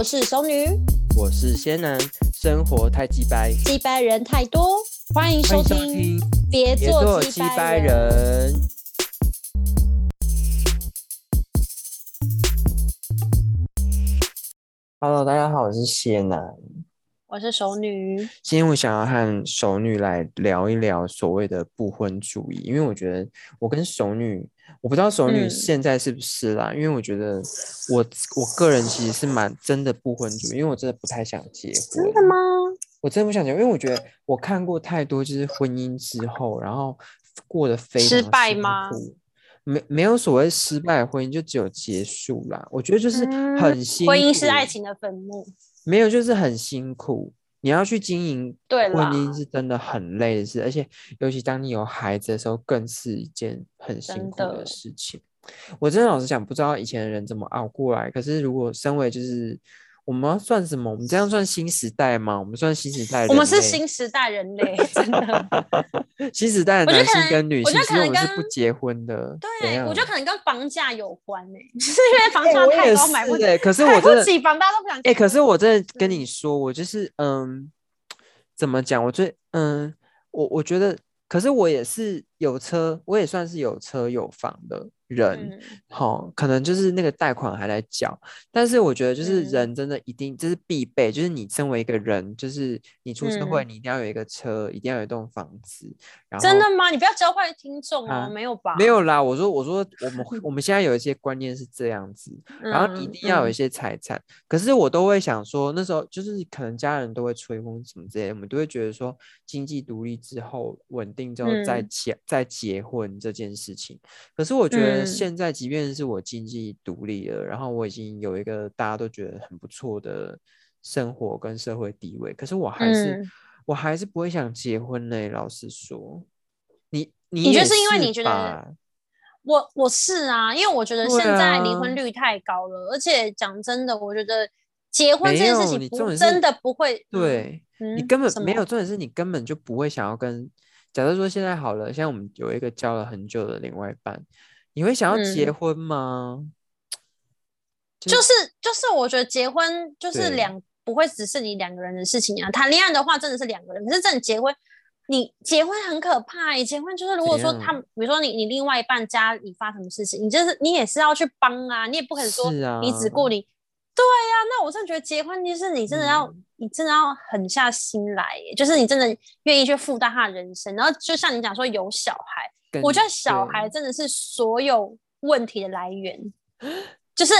我是熟女，我是仙男，生活太鸡掰，鸡掰人太多，欢迎收听，别别做做鸡鸡掰掰人。人。Hello，大家好，我是仙男。我是熟女，今天我想要和熟女来聊一聊所谓的不婚主义，因为我觉得我跟熟女，我不知道熟女嗯现在是不是啦，因为我觉得我我个人其实是蛮真的不婚主义，因为我真的不太想结婚。真的吗？我真的不想结婚，因为我觉得我看过太多，就是婚姻之后，然后过得非失常辛败吗苦？没没有所谓失败婚姻，就只有结束啦。我觉得就是嗯很辛苦，婚姻是爱情的坟墓。没有，就是很辛苦。你要去经营婚姻是真的很累的事，而且尤其当你有孩子的时候，更是一件很辛苦的的事情。我真的老实讲，不知道以前的人怎么熬过来。可是如果身为就是我们要算什么？我们这样算新时代吗？我们算新时代人类？我们是新时代人类，真的。新时代的男性跟女性，其实我觉得可能跟们是不结婚的。对，我觉得可能跟房价有关呢、就是因为房价太高，买不起，可是我真的不起房，大家都不想哎、结可是我真的跟你说，我就是嗯，怎么讲？我最嗯，我我觉得，可是我也是有车，我也算是有车有房的人。嗯好、可能就是那个贷款还在缴，但是我觉得就是嗯人真的一定这是必备，就是你身为一个人，就是你出社会，嗯你一定要有一个车，一定要有一栋房子，然后真的吗？你不要教坏听众哦，啊没有吧？没有啦，我说我说我们 会我们现在有一些观念是这样子，然后你一嗯定要有一嗯些财产，可是我都会想说，那时候就是可能家人都会催婚什么之类的，我们都会觉得说经济独立之后稳定之后再嗯结、再结婚这件事情。可是我觉得嗯现在，即便是我经济独立了，然后我已经有一个大家都觉得很不错的生活跟社会地位，可是我还是、嗯我还是不会想结婚嘞。老实说，你你你觉得是因为你觉得我我是啊，因为我觉得现在离啊婚率太高了，而且讲真的，我觉得结婚这件事情不你真的不会，嗯对、你嗯根本没有，重点是你根本就不会想要跟。假设说现在好了，现在我们有一个交了很久的另外一半，你会想要结嗯婚吗？就是就是我觉得结婚就是两不会只是你两个人的事情啊，谈恋爱的话真的是两个人，可是真的结婚。你结婚很可怕、欸，结婚就是如果说他，比如说你你另外一半家里发什么事情，你就是你也是要去帮啊，你也不可能说你只顾你。对呀、那我真的觉得结婚就是你真的要，嗯你真的要狠下心来耶，就是你真的愿意去负担他的人生。然后就像你讲说有小孩，跟我觉得小孩真的是所有问题的来源，就是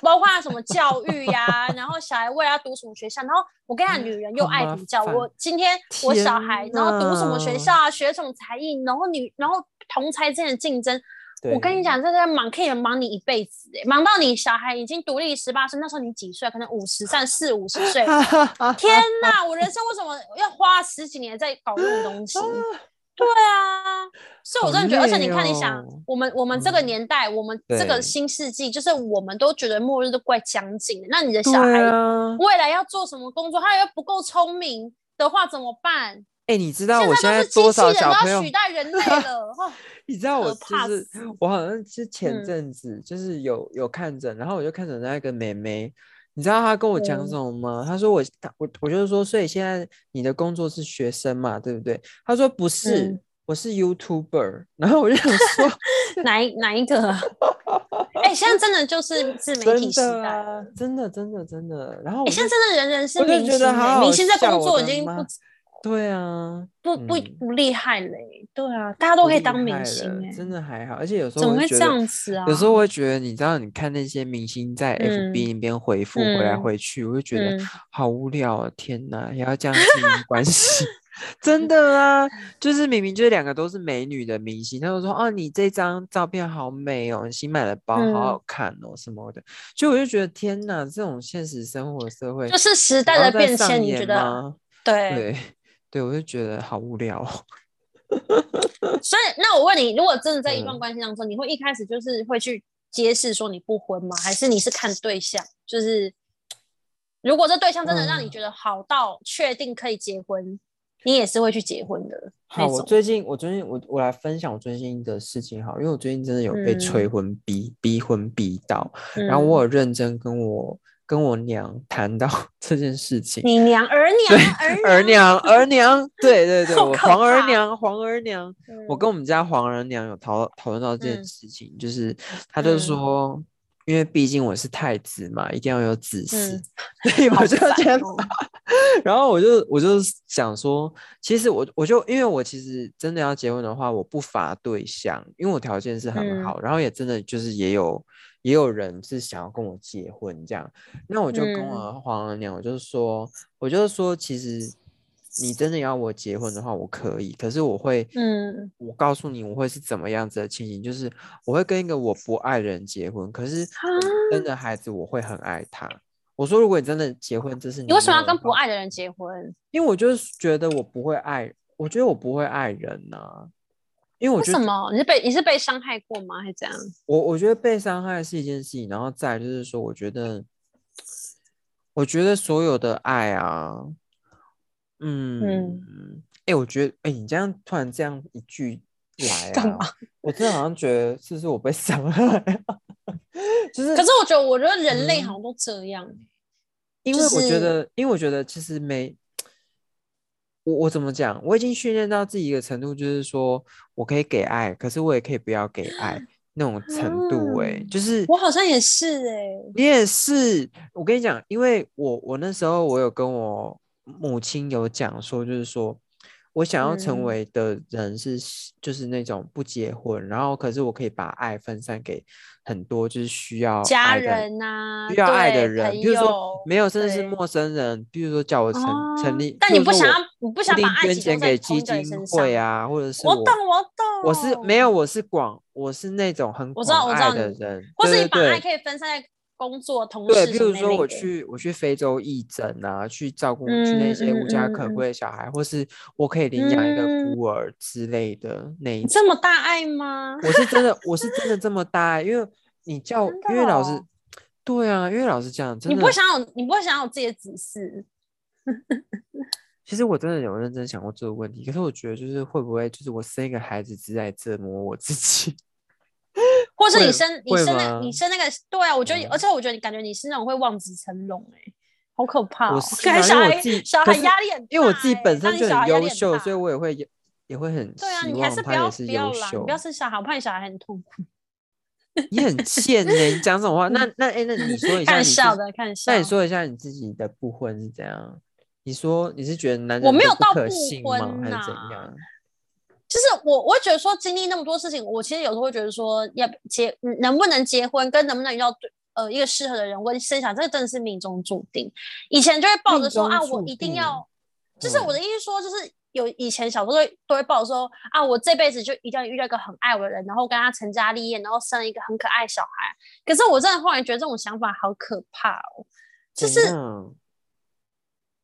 包括什么教育呀、然后小孩未来要读什么学校，然后我跟你讲，女人又爱比较。我今天我小孩，然后读什么学校啊，学什么才艺，然后女，然后同才之间的竞争，我跟你对讲，这个忙可以忙你一辈子、欸，忙到你小孩已经独立十八岁，那时候你几岁？可能五十三四五十岁。天哪！我人生为什么要花十几年在搞这种东西？对啊，所以我真的觉得，而且你看，你想我们我们这个嗯年代，我们这个新世纪，就是我们都觉得末日都怪将近了。那你的小孩啊，未来要做什么工作？他又不够聪明的话怎么办？哎、你知道我现在多少小朋友要取？代人类了。哦 你知道我怕就是我好像是前嗯阵子就是有有看诊，然后我就看诊那个妹妹，你知道他跟我讲嗯什么吗？他说我她我我就是说，所以现在你的工作是学生嘛，对不对？他说不是，嗯我是 YouTuber，然后我就想说，哪一哪一个啊？哎、现在真的就是 自媒体真时代。的啊，真的真的真的，然后现在真的人人是明星、明星在工作已经不对啊，不不嗯不厉害嘞、对啊，大家都可以当明星哎、真的还好，而且有时候怎么会这样子啊？有时候我会觉得，你知道，你看那些明星在 FB 嗯那边回复回来嗯回去，我就觉得嗯好无聊啊！天哪，也要这样经营关系，真的啊！就是明明就是两个都是美女的明星，他就说哦，你这张照片好美哦，你新买的包好嗯好看哦，什么的。就我就觉得天哪，这种现实生活社会就是时代的变迁，你觉得？吗？对，对对，我就觉得好无聊哦。所以那我问你，如果真的在一段嗯关系当中，你会一开始就是会去揭示说你不婚吗？还是你是看对象？就是如果这对象真的让你嗯觉得好到确定可以结婚，你也是会去结婚的好，我。最近我最近我我来分享我最近的事情好，因为我最近真的有被催嗯婚逼逼婚逼到，然后我有认真跟我跟我娘谈到 这件事情。你娘儿对娘儿娘儿娘，对对对，我皇儿娘皇儿娘，我嗯跟我们家皇儿娘有讨讨论到这件嗯事情，就是他就嗯说，因为毕竟我是太子嘛，一定要有子嗣，嗯所以我就觉得哦然后我就我就想说，其实我我就因为我其实真的要结婚的话，我不乏对象，因为我条件是很嗯好，然后也真的就是也有也有人是想要跟我结婚这样，那我就跟嗯我皇儿娘，我就说，我就说，其实你真的要我结婚的话，我可以，可是我会，嗯我告诉你我会是怎么样子的情形，就是我会跟一个我不爱的人结婚，可是我们生的孩子我会很爱他。我说，如果你真的结婚，这是你为什么要跟不爱的人结婚？因为我就是觉得我不会爱，我觉得我不会爱人呐、因为我觉得什么？你是被你是被伤害过吗？还是怎样？我我觉得被伤害是一件事情，然后再就是说，我觉得，我觉得所有的爱啊，嗯，哎、我觉得，哎、你这样突然这样一句 来啊干嘛，我真的好像觉得是不是我被伤害啊？就是可是我觉得，我觉得人类嗯好像都这样。因为我觉得，因为我觉得其实没，我我怎么讲？我已经训练到自己一个程度，就是说我可以给爱，可是我也可以不要给爱那种程度、欸。嗯就是我好像也是哎、你也是，我跟你讲，因为我我那时候我有跟我母亲有讲说，就是说我想要成嗯。为的人是就是那种不结婚，然后可是我可以把爱分散给很多就是需要家人呐、需要爱的人，比如说没有，甚至是陌生人，比如说叫我成、成哦立，但你不想要，你不想把爱集中钱给基金会啊，或者？是我懂，我懂。我是没有，，我是广，我是那种很我知道广爱我知道的人，或是对对对你把爱可以分散在工作、同对，事比如说我去我去非洲义诊啊，去照顾去那些嗯无家可归的小孩，或是我可以领养一个嗯孤儿之类的那一种。这么大爱吗？我是真的，我是真的这么 大爱，因为你叫因为老师哦，对啊，因为老师讲，真的你不会想有，你不会想有自己的子嗣？其实我真的有认真想过这个问题，可是我觉得就是会不会就是我生一个孩子只是在折磨我自己？会 或是你生你生那吗你生那个，对啊，我觉得，嗯而且我觉得你感觉你是那种会望子成龙哎、好可怕、哦！我是感觉小孩小孩压力很大、因为我自己欸本身就很优秀，所以我也会也也会很对啊，希你还是不要不要啦，你优秀不。要生小孩，我怕你小孩很痛苦。你很贱呢、你讲这种话，那 那哎、那你说一下看你自己笑的，看笑。那你说一下你自己的不婚是怎样？你说你是觉得男人我没有到不信吗？婚还是怎样？就是我，我会觉得说经历那么多事情，我其实有时候会觉得说，要结嗯能不能结婚，跟能不能遇到对呃一个适合的人，我生小孩，这个真的是命中注定。以前就会抱着说啊，我一定定要，就是我嗯的意思说，就是有以前小时候都会抱着说啊，我这辈子就一定要遇到一个很爱我的人，然后跟他成家立业，然后生一个很可爱的小孩。可是我真的后来觉得这种想法好可怕哦，就是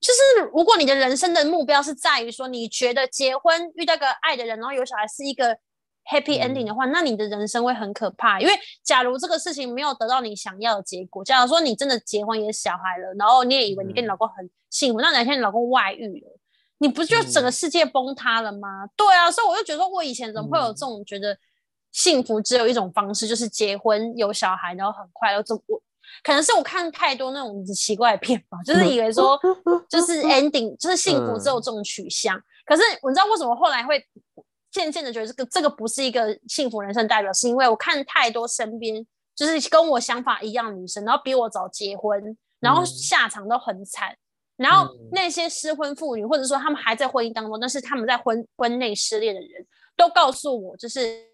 就是如果你的人生的目标是在于说，你觉得结婚遇到个爱的人，然后有小孩是一个 happy 嗯 ending 的话，那你的人生会很可怕。因为假如这个事情没有得到你想要的结果，假如说你真的结婚也小孩了，然后你也以为你跟你嗯老公很幸福，那哪天你老公外遇了，你不就整个嗯世界崩塌了吗？对啊，所以我就觉得我以前怎么会有嗯这种觉得幸福只有一种方式，就是结婚有小孩，然后很快乐。怎我可能是我看太多那种奇怪的片吧，就是以为说 就是 ending 就是幸福只有这种取向。可是我知道为什么后来会渐渐的觉得这个这个不是一个幸福人生代表？是因为我看太多身边就是跟我想法一样的女生，然后比我早结婚，然后嗯下场都很惨。然后嗯那些失婚妇女，或者说他们还在婚姻当中，但是他们在婚婚内失恋的人，都告诉我，就是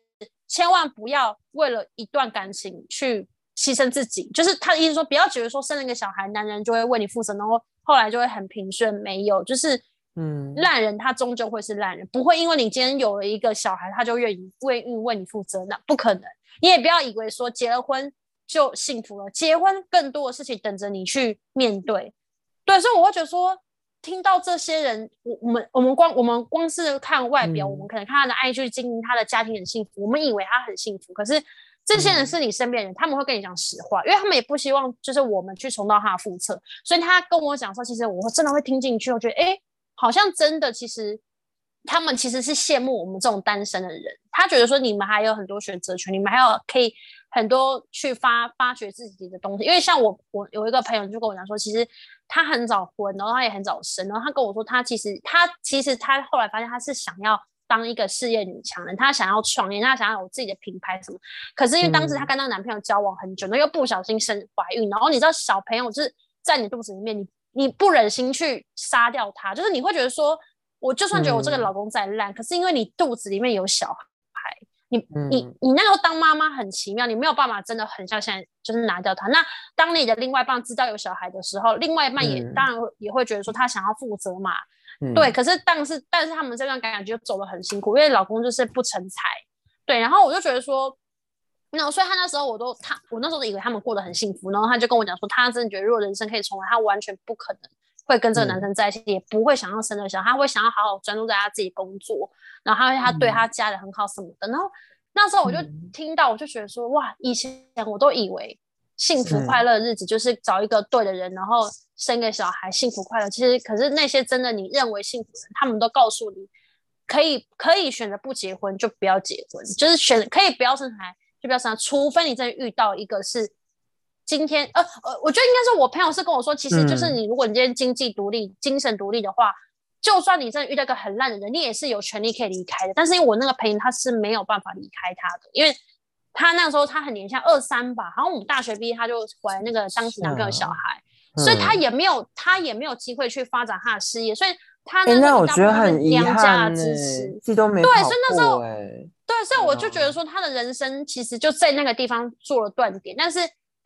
千万不要为了一段感情去牺牲自己。就是他的意思说，不要觉得说生了一个小孩，男人就会为你负责，然后后来就会很平顺。没有，就是嗯烂人他终究会是烂人，不会因为你今天有了一个小孩，他就愿意为愿意为你负责，那不可能。你也不要以为说结了婚就幸福了，结婚更多的事情等着你去面对。对，所以我会觉得说，听到这些人，我我们我们光我们光是看外表，我们嗯可能看他的爱去经营他的家庭很幸福，我们以为他很幸福，可是这些人嗯。是你身边人，他们会跟你讲实话，因为他们也不希望就是我们去重蹈他的覆辙，所以他跟我讲说，其实我真的会听进去，我觉得哎，诶好像真的，其实他们其实是羡慕我们这种单身的人，他觉得说你们还有很多选择权，你们还有可以很多去发发掘自己的东西。因为像我，我有一个朋友就跟我讲说，其实他很早婚，然后他也很早生，然后他跟我说，他其实他其实他后来发现他是想要当一个事业女强人，她想要创业，她想要有自己的品牌什么。可是因为当时她跟那个男朋友交往很久，那又不小心生怀孕，然后你知道小朋友就是在你肚子里面，你你不忍心去杀掉他，就是你会觉得说。我就算觉得我这个老公再烂，可是因为你肚子里面有小孩，你你你那时候当妈妈很奇妙，你没有办法真的很像现在就是拿掉他。那当你的另外一半知道有小孩的时候，另外一半也当然也会觉得说他想要负责嘛，对。可是但是但是他们这段感觉走得很辛苦，因为老公就是不成才，对。然后我就觉得说，那所以他那时候我都他我那时候以为他们过得很幸福，然后他就跟我讲说，他真的觉得如果人生可以重来，他完全不可能。会跟这个男生在一起，也不会想要生个小孩，他会想要好好专注在他自己工作，然后他他对他家人很好什么的。然后那时候我就听到，我就觉得说，哇，以前我都以为幸福快乐的日子就是找一个对的人，然后生个小孩，幸福快乐。其实，可是那些真的你认为幸福的人，他们都告诉你，可以可以选择不结婚就不要结婚，就是选可以不要生孩就不要生，除非你真的遇到一个是。今天，呃呃，我觉得应该是我朋友是跟我说，其实就是你，如果你今天经济独立、精神独立的话，就算你真的遇到一个很烂的人，你也是有权利可以离开的。但是因为我那个朋友他是没有办法离开他的，因为他那时候他很年轻，二三吧，好像我们大学毕业他就怀那个当时男朋友小孩，所以他也没有他也没有机会去发展他的事业，所以他那我觉得很遗憾支持，自己都没对，所以那时候，对，所以我就觉得说他的人生其实就在那个地方做了断点，但是。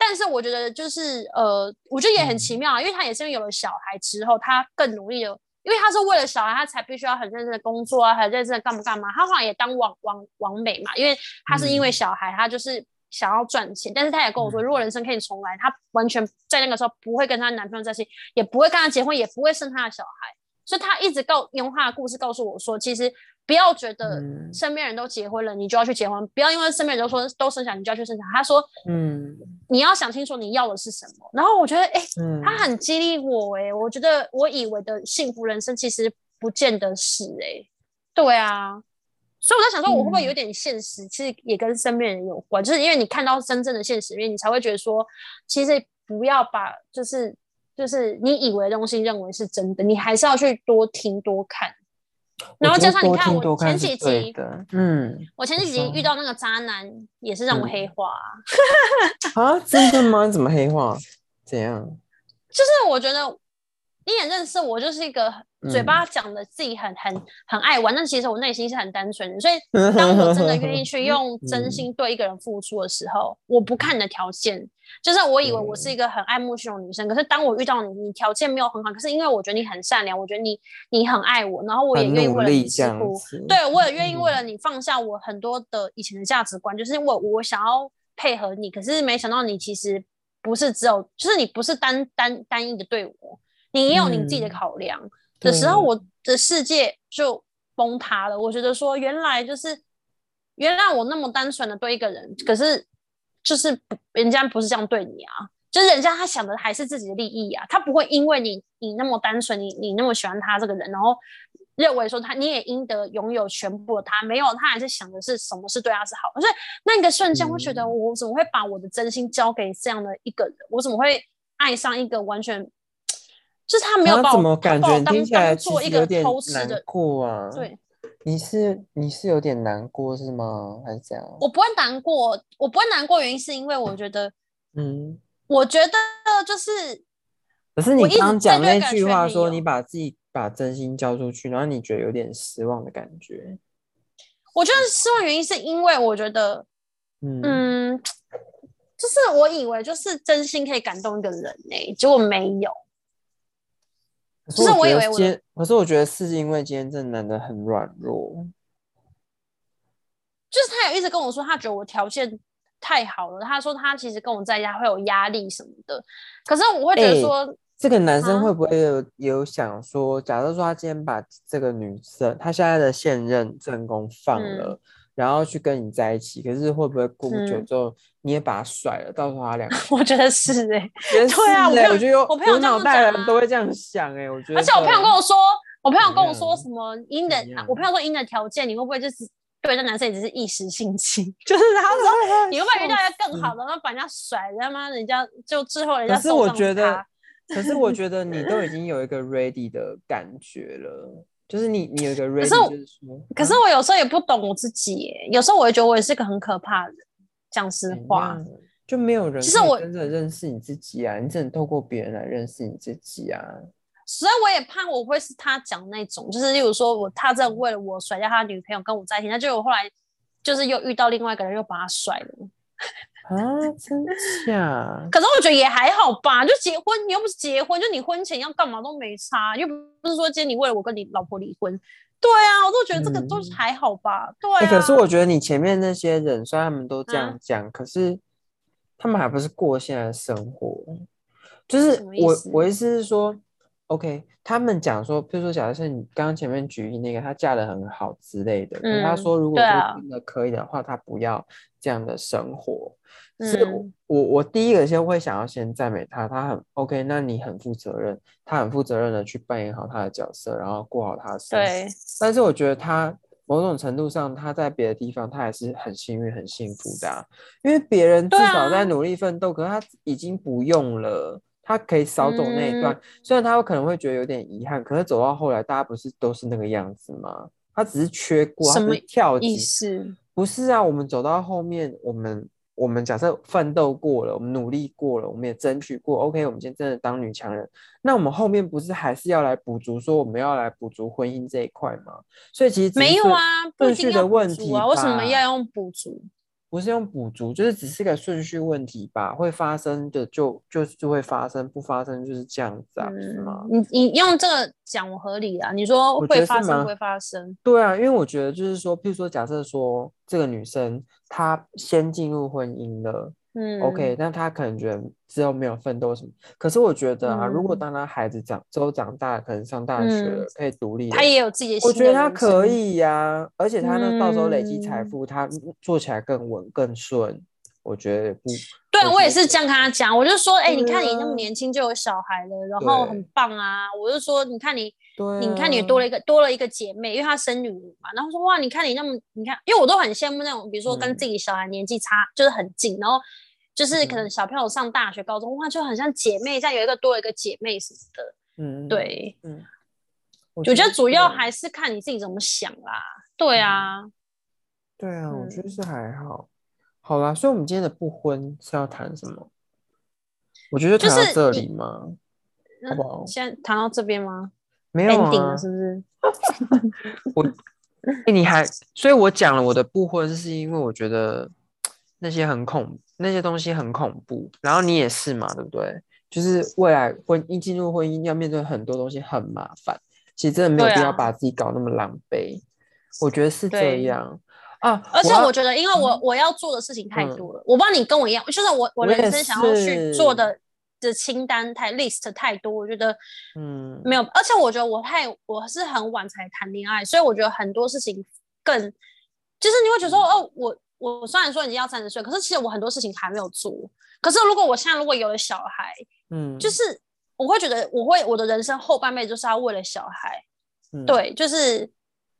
但是我觉得就是呃，我觉得也很奇妙啊，因为他也是因为有了小孩之后，他更努力的，因为他是为了小孩，他才必须要很认真的工作啊，很认真的干嘛干嘛。他好像也当网网网美嘛，因为他是因为小孩，他就是想要赚钱。但是他也跟我说，如果人生可以重来，他完全在那个时候不会跟他男朋友在一起，也不会跟他结婚，也不会生他的小孩。所以他一直告用他的故事告诉我说，其实。不要觉得身边人都结婚了，你就要去结婚。不要因为身边人都说都生小孩，你就要去生小孩。他说，嗯，你要想清楚你要的是什么。然后我觉得，哎，他很激励我，哎，我觉得我以为的幸福人生其实不见得是，哎，对啊。所以我在想说，我会不会有点现实？其实也跟身边人有关，就是因为你看到真正的现实面，你才会觉得说，其实不要把就是就是你以为的东西认为是真的，你还是要去多听多看。然后加上你看我前几集，嗯，我前几集遇到那个渣男也是让我黑化啊！真的吗？怎么黑化？怎样？就是我觉得你也认识我，就是一个。嘴巴讲的自己很很很爱玩，但其实我内心是很单纯的。所以当我真的愿意去用 真心对一个人付出的时候，我不看你的条件。就是我以为我是一个很爱慕虚荣女生，可是当我遇到你，你条件没有很好，可是因为我觉得你很善良，我觉得你你很爱我，然后我也愿意为了你付出，对我也愿意为了你放下我很多的以前的价值观，就是因为我想要配合你，可是没想到你其实不是只有，就是你不是单单单一的对我，你也有你自己的考量。的时候，我的世界就崩塌了。我觉得说，原来就是原来我那么单纯的对一个人，可是就是人家不是这样对你啊，就是人家他想的还是自己的利益啊，他不会因为你你那么单纯，你你那么喜欢他这个人，然后认为说他你也应得拥有全部的他，没有，他还是想的是什么是对他是好。所以那个瞬间，我觉得我怎么会把我的真心交给这样的一个人？我怎么会爱上一个完全？就是他没有把我感觉听起来做一个偷吃的过啊。对，你是你是有点难过是吗？还是这样？我不会难过，我不会难过，原因是因为我觉得，嗯，我觉得就是，可是你刚讲那句话说你把自己把真心交出去，然后你觉得有点失望的感觉。我觉得失望原因是因为我觉得，嗯，就是我以为就是真心可以感动一个人呢，结果没有。就是我以为我，可是我觉得是因为今天这男的很软弱，就是他有一直跟我说，他觉得我条件太好了。他说他其实跟我在家会有压力什么的。可是我会觉得说，这个男生会不会有有想说，假如说他今天把这个女生，他现在的现任正宫放了。然后去跟你在一起，可是会不会过不久之后你也把他甩了？到时候他两个，我觉得是哎，对啊，我我觉得我朋友脑袋人都会这样想哎，我觉得。而且我朋友跟我说，我朋友跟我说什么因的，我朋友说因的条件，你会不会就是对那男生也只是一时兴起，就是他说你会不会遇到一个更好的，然后把人家甩，他妈人家就之后人家可是我觉得，可是我觉得你都已经有一个 ready 的感觉了，就是你你有一个 ready，就是说，可是我有时候也不懂我自己，有时候我也觉得我也是个很可怕的人，讲实话。就没有人其实我真正认识你自己啊，你只能透过别人来认识你自己啊。所以我也怕我会是他讲那种，就是例如说我他真的为了我甩掉他女朋友跟我在一起，那就我后来就是又遇到另外一个人又把他甩了啊，真假？可是我觉得也还好吧，就结婚你又不是结婚，就你婚前要干嘛都没差，又不是说今天你为了我跟你老婆离婚，对啊，我都觉得这个都还好吧，对啊。可是我觉得你前面那些人虽然他们都这样讲，可是。他们还不是过现在的生活，就是我我意思是说，OK，他们讲说，比如说，假设是你刚刚前面举例那个，他嫁的很好之类的，嗯，他说如果真的可以的话，他不要这样的生活。是我我第一个先会想要先赞美他，他很 OK，那你很负责任，他很负责任的去扮演好他的角色，然后过好他的生活。对，但是我觉得他。某种程度上，他在别的地方，他还是很幸运、很幸福的，因为别人至少在努力奋斗，可是他已经不用了，他可以少走那一段。虽然他可能会觉得有点遗憾，可是走到后来，大家不是都是那个样子吗？他只是缺过，什么跳意思？不是啊，我们走到后面，我们。我们假设奋斗过了，我们努力过了，我们也争取过。OK，我们今天真的当女强人，那我们后面不是还是要来补足，说我们要来补足婚姻这一块吗？所以其实没有啊，顺序的问题啊，为什么要用补足？不是用补足，就是只是个顺序问题吧。会发生的就就就会发生，不发生就是这样子啊，是吗？你你用这个讲我合理啊？你说会发生会发生？对啊，因为我觉得就是说，譬如说，假设说这个女生她先进入婚姻了。嗯，OK，但他可能觉得之后没有奋斗什么，可是我觉得啊，如果当他孩子长之后长大，可能上大学了，可以独立，他也有自己的，我觉得他可以呀，而且他呢，到时候累积财富，他做起来更稳更顺，我觉得不，对我也是这样跟他讲，我就说，哎，你看你那么年轻就有小孩了，然后很棒啊，我就说，你看你，你看你多了一个多了一个姐妹，因为她生女儿嘛，然后说哇，你看你那么，你看，因为我都很羡慕那种，比如说跟自己小孩年纪差就是很近，然后。就是可能小朋友上大学、高中，哇，就很像姐妹，像有一个多一个姐妹什么的。嗯，对，嗯，我觉得主要还是看你自己怎么想啦。对啊，对啊，我觉得是还好。好啦，所以我们今天的不婚是要谈什么？我觉得谈到这里吗？好不好？先谈到这边吗？没有啊，是不是？我，你还，所以我讲了我的不婚，是因为我觉得那些很恐。那些东西很恐怖，然后你也是嘛，对不对？就是未来婚姻进入婚姻要面对很多东西，很麻烦。其实真的没有必要把自己搞那么狼狈，我觉得是这样啊。而且我觉得，因为我我要做的事情太多了，我不知道你跟我一样，就是我我人生想要去做的的清单太 list 太多，我觉得嗯没有。而且我觉得我太我是很晚才谈恋爱，所以我觉得很多事情更就是你会觉得说哦我。我虽然说已经要三十岁，可是其实我很多事情还没有做。可是如果我现在如果有了小孩，嗯，就是我会觉得我会我的人生后半辈子就是要为了小孩，对，就是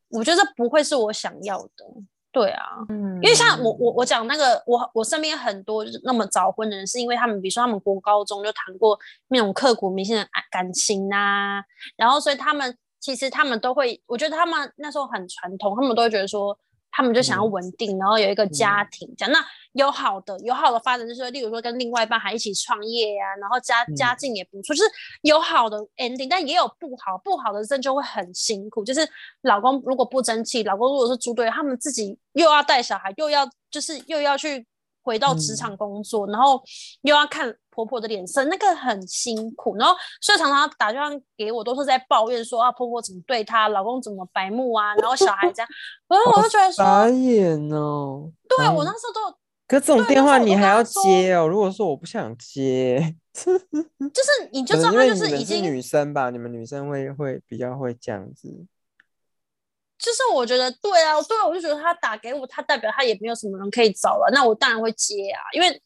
我觉得不会是我想要的，对啊，嗯，因为像我。我我讲那个我我身边很多就是那么早婚的人，是因为他们比如说他们国高中就谈过那种刻骨铭心的爱感情啊，然后所以他们其实他们都会，我觉得他们那时候很传统，他们都会觉得说。他们就想要稳定，然后有一个家庭，这样。那有好的有好的发展，就是例如说跟另外一半还一起创业呀，然后家家境也不错，就是有好的 ending，但也有不好不好的，真就会很辛苦。就是老公如果不争气，老公如果是猪队友，他们自己又要带小孩，又要就是又要去。回到职场工作，然后又要看婆婆的脸色，那个很辛苦。然后所以常常打电话给我，都是在抱怨说啊，婆婆怎么对她，老公怎么白目啊，然后小孩这样。然后我就觉得说，傻眼哦。对我那时候都，可这种电话你还要接哦？如果说我不想接，就是你就知道他就是已经女生吧？你们女生会会比较会这样子。就是我觉得对啊，对啊，我就觉得他打给我，他代表他也没有什么人可以找了，那我当然会接啊，因为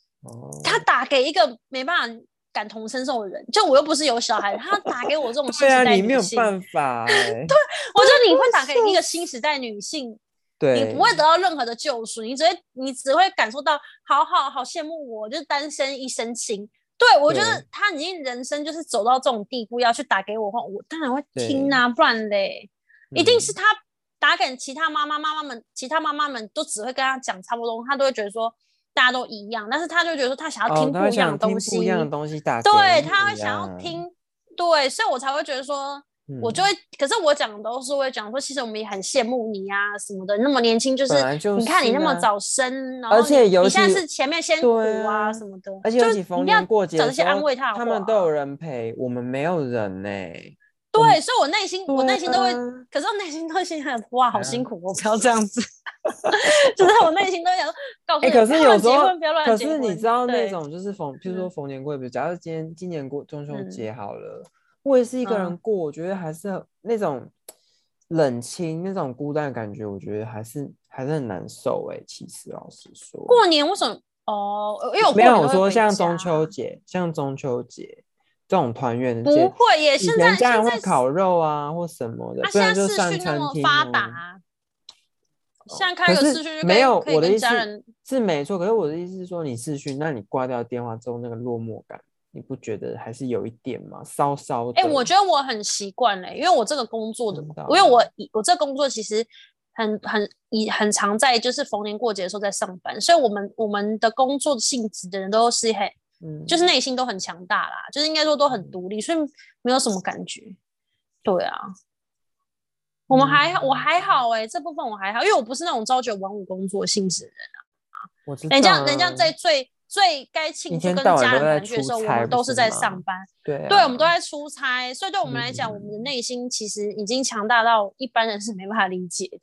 他打给一个没办法感同身受的人，就我又不是有小孩，他打给我这种新时代女性，对啊，你没有办法，对，我觉得你会 打给一个新时代女性，对，你不会得到任何的救赎，你只会你只会感受到好好好羡慕我，就是单身一身轻。对我觉得他已经人生就是走到这种地步，要去打给我的话，我当然会听啊，不然嘞，一定嗯。是他打给其他妈妈，妈妈们，其他妈妈们都只会跟他讲差不多，他都会觉得说大家都一样，但是他就觉得说他想要哦，听不一样的东西，听不一样的东西打。对他会想要，听，对，所以我才会觉得说，我就嗯。会，可是我讲的都是会讲说，其实我们也很羡慕你啊什么的，那么年轻，就是你看你那么早生，然后而且你现在是前面先苦啊啊什么的，而且就是尤其逢年过节找这些安慰他他们都有人陪，我们没有人呢。对，所以我内心我内心都会，啊可是我内心都会心很哇，好辛啊苦我，不要这样子 就是我内心都会想说，告诉哎、你，可是不要乱有时候结婚，不要，乱可结婚是你知道那种就是逢，譬如说嗯。逢年过节，假如今天今年过中秋嗯。节好了，我也是一个人嗯过，我觉得还是很那种冷清、那种孤单的感觉，我觉得还是还是很难受哎、其实老实说，过年为什么？哦，因为我过没有我说像中秋节，像中秋节这种团圆的不节，会耶，以现在家人会烤肉啊或什么的，他不然就现在视讯那上餐厅么发达啊。啊，现在开可个视讯没有我的意思是没错，可是我的意思是说，你视讯，那你挂掉电话之后那个落寞感，你不觉得还是有一点吗？稍稍的。哎、我觉得我很习惯嘞，因为我这个工作的真的，因为我我这个工作其实很很以很常在就是逢年过节的时候在上班，所以我们我们的工作性质的人都是很嗯，就是内心都很强大啦，就是应该说都很独立，所以没有什么感觉。对啊，我们还好，我还好哎、这部分我还好，因为我不是那种朝九晚五工作性质的人啊。我知道人家人家啊在最最该庆祝跟家人团聚的时候，我们都是在上班。对啊，对，我们都在出差，所以对我们来讲，我们的嗯内心其实已经强大到一般人是没办法理解的。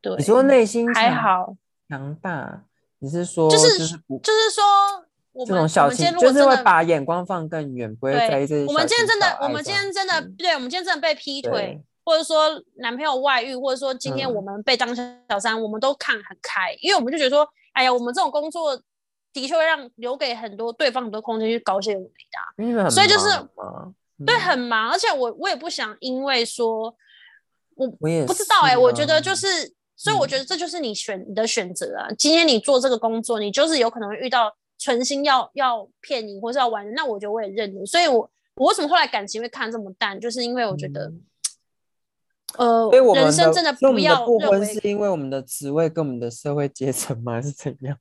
对，你说内心还好，强大，你是说就是就是说我们我这种小们今天情，就是会如果真的把眼光放更远，不会在意这些对，我们今天真的，我们今天真的，对，我们今天真的被劈腿，或者说男朋友外遇，或者说今天嗯我们被当小三，我们都看很开，因为我们就觉得说，哎呀，我们这种工作的确会让留给很多对方很多空间去搞一些所以就是对，嗯很忙，而且我我也不想因为说，我我也不知道哎、是我觉得啊就是，所以我嗯觉得这就是你选你的选择啊。今天你做这个工作，你就是有可能会遇到存心要要骗你或是要玩人，那我觉得我也认了。所以我我为什么后来感情会看这么淡，就是因为我觉得，嗯呃所以我，们人生真的不要不婚是因为我们的职位跟我们的社会阶层吗？还 是怎样？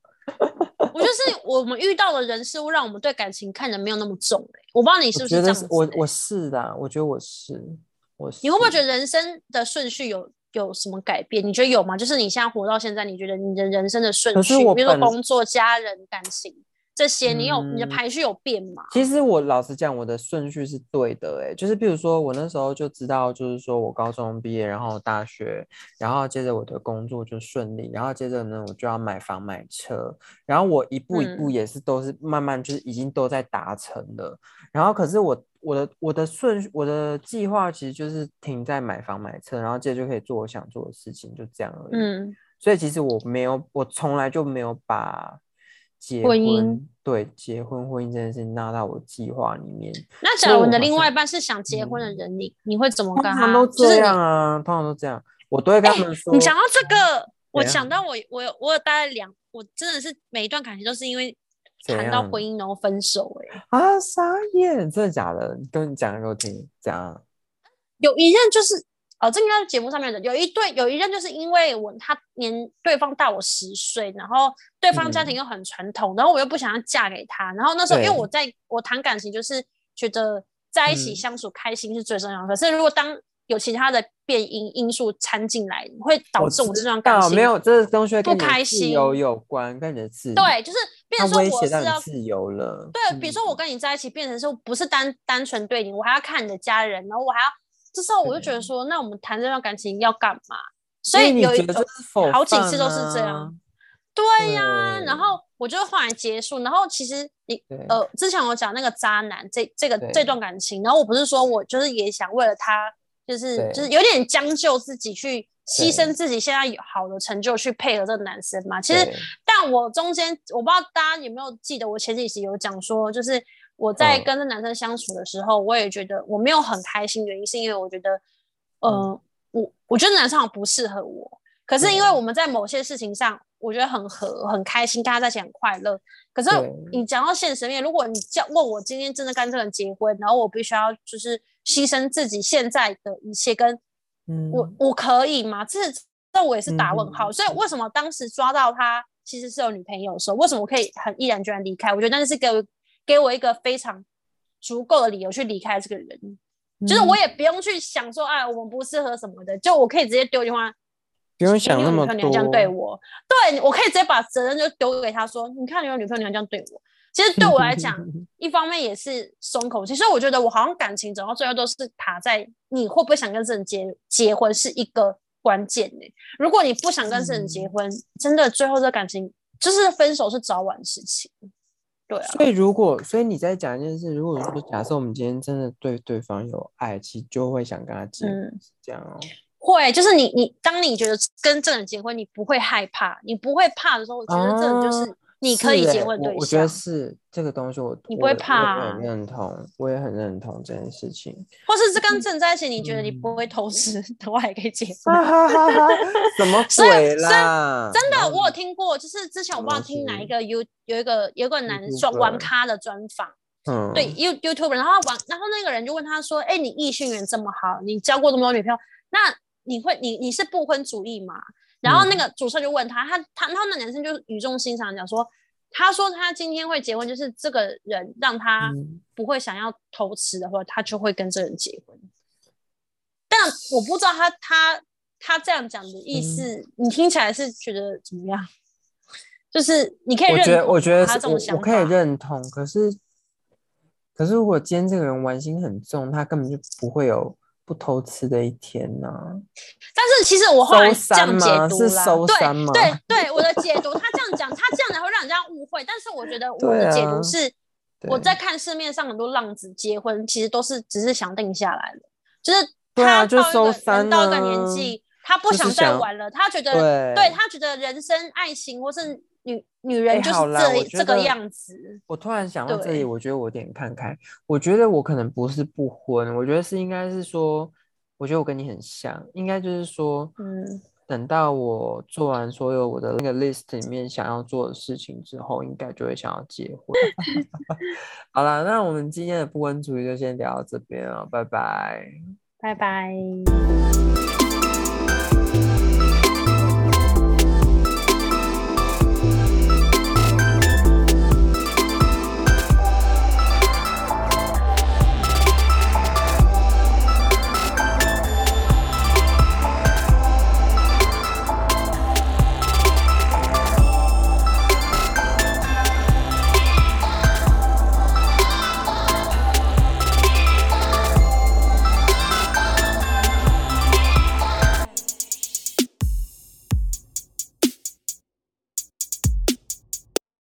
我就是我们遇到的人事物，让我们对感情看得没有那么重、欸。我不知道你是不是这样子、我我是的，我觉得我是我是。你会不会觉得人生的顺序有有什么改变？你觉得有吗？就是你现在活到现在，你觉得你的人生的顺序，比如说工作、家人、感情这些，你有你的嗯。排序有变吗？其实我老实讲，我的顺序是对的、欸，就是比如说我那时候就知道，就是说我高中毕业，然后大学，然后接着我的工作就顺利，然后接着呢我就要买房买车，然后我一步一步嗯。也是都是慢慢就是已经都在达成了，然后可是我我的我的顺序我的计划其实就是停在买房买车，然后接着就可以做我想做的事情，就这样而已。嗯，所以其实我没有，我从来就没有把结婚姻对结婚婚姻这件事情纳到我计划里面。那假如你的另外一半是想结婚的嗯人，你你会怎么通跟他？常都这就是你样啊，通常都这样。我都会跟他们说，你讲到这个，我想到我我有我有大概两，我真的是每一段感情都是因为怎谈到婚姻然后分手、欸。啊，傻眼，真的假的？你跟你讲给我听，讲。有一任就是哦，这应该是节目上面的，有一对有一任就是因为我他年对方大我十岁，然后对方家庭嗯。又很传统，然后我又不想要嫁给他，然后那时候因为我在我谈感情就是觉得在一起嗯。相处开心是最重要的，可是如果当有其他的变因因素掺进来，会导致我们这段感情没有，这个东西不开心有关，跟你的自。由，对，就是变成说我是要自由了。对，比如说我。嗯跟你在一起，变成说不是单单纯对你，我还要看你的家人，然后我还要，这时候我就觉得说，那我们谈这段感情要干嘛？所以有一好几次都是这啊样。对呀、对然后我就后来结束，然后其实你呃，之前我讲那个渣男这这个这段感情，然后我不是说我就是也想为了他，就是就是有点将就自己去牺牲自己现在有好的成就去配合这个男生嘛。其实但我中间我不知道大家有没有记得，我前几集有讲说，就是我在嗯跟这男生相处的时候，我也觉得我没有很开心，原因是因为我觉得，呃，嗯我我觉得男生好像不适合我，可是因为我们在某些事情上，我觉得很合，很开心，跟他在一起很快乐。可是你讲到现实面，如果你叫问我今天真的跟这个人结婚，然后我必须要就是牺牲自己现在的一切，跟嗯，我我可以吗？这这我也是打问号。嗯所以为什么当时抓到他其实是有女朋友的时候，为什么我可以很毅然决然离开？我觉得那是给我给我一个非常足够的理由去离开这个人。就是嗯我也不用去想说，哎，我们不适合什么的，就我可以直接丢一句话，不用想那么你有女朋友你还这样，对我，对我可以直接把责任就丢给他说，你看你有女朋友你要这样对我。其实对我来讲，一方面也是松口气，所以我觉得我好像感情走到最后都是卡在你会不会想跟这人结结婚是一个关键呢、如果你不想跟这人结婚，真的最后这感情就是分手是早晚的事情。对啊，所以如果，所以你在讲一件事，如果说假设我们今天真的对对方有爱，其实就会想跟他结婚，嗯是这样哦。会就是你你当你觉得跟这个人结婚，你不会害怕，你不会怕的时候，我觉得这人就是你可以结婚的对我我觉得。是这个东西我，你不会怕啊我很认同，我也很认同这件事情。或是是跟正在一起，你觉得你不会偷吃的话，也可以结婚。哈哈哈哈！什么 所以鬼啦？真的，我有听过，就是之前我不知道听哪一个 You 有一个有一个男专玩咖的专访，嗯，对 You YouTube，然后玩，然后那个人就问他说：“哎，你异性缘这么好，你交过这么多女朋友，那你会你你是不婚主义吗？”然后那嗯个主持人就问他，他他然后那男生就语重心长讲说，他说他今天会结婚，就是这个人让他嗯不会想要偷吃的话，他就会跟这个人结婚。但我不知道他他他这样讲的意嗯思，你听起来是觉得怎么样？就是你可以我觉得，认同我觉得我这种想法，我可以认同，可是，可是如果今天这个人玩心很重，他根本就不会有不偷吃的一天呐、但是其实我后来收这样解读啦，对对对，我的解读，他这样讲，他这样讲会让人家误会。但是我觉得我的解啊读是，对我在看市面上很多浪子结婚，其实都是只是想定下来了，就是他到一个到一个啊年纪，他不想再玩了，他觉得对对他觉得人生爱情或是女女人哎就是这这个样子。我突然想到这里，我觉得我有点看开。我觉得我可能不是不婚，我觉得是应该是说，我觉得我跟你很像，应该就是说，嗯，等到我做完所有我的那个 list 里面想要做的事情之后，应该就会想要结婚。好了，那我们今天的不婚主义就先聊到这边了，拜拜。拜拜。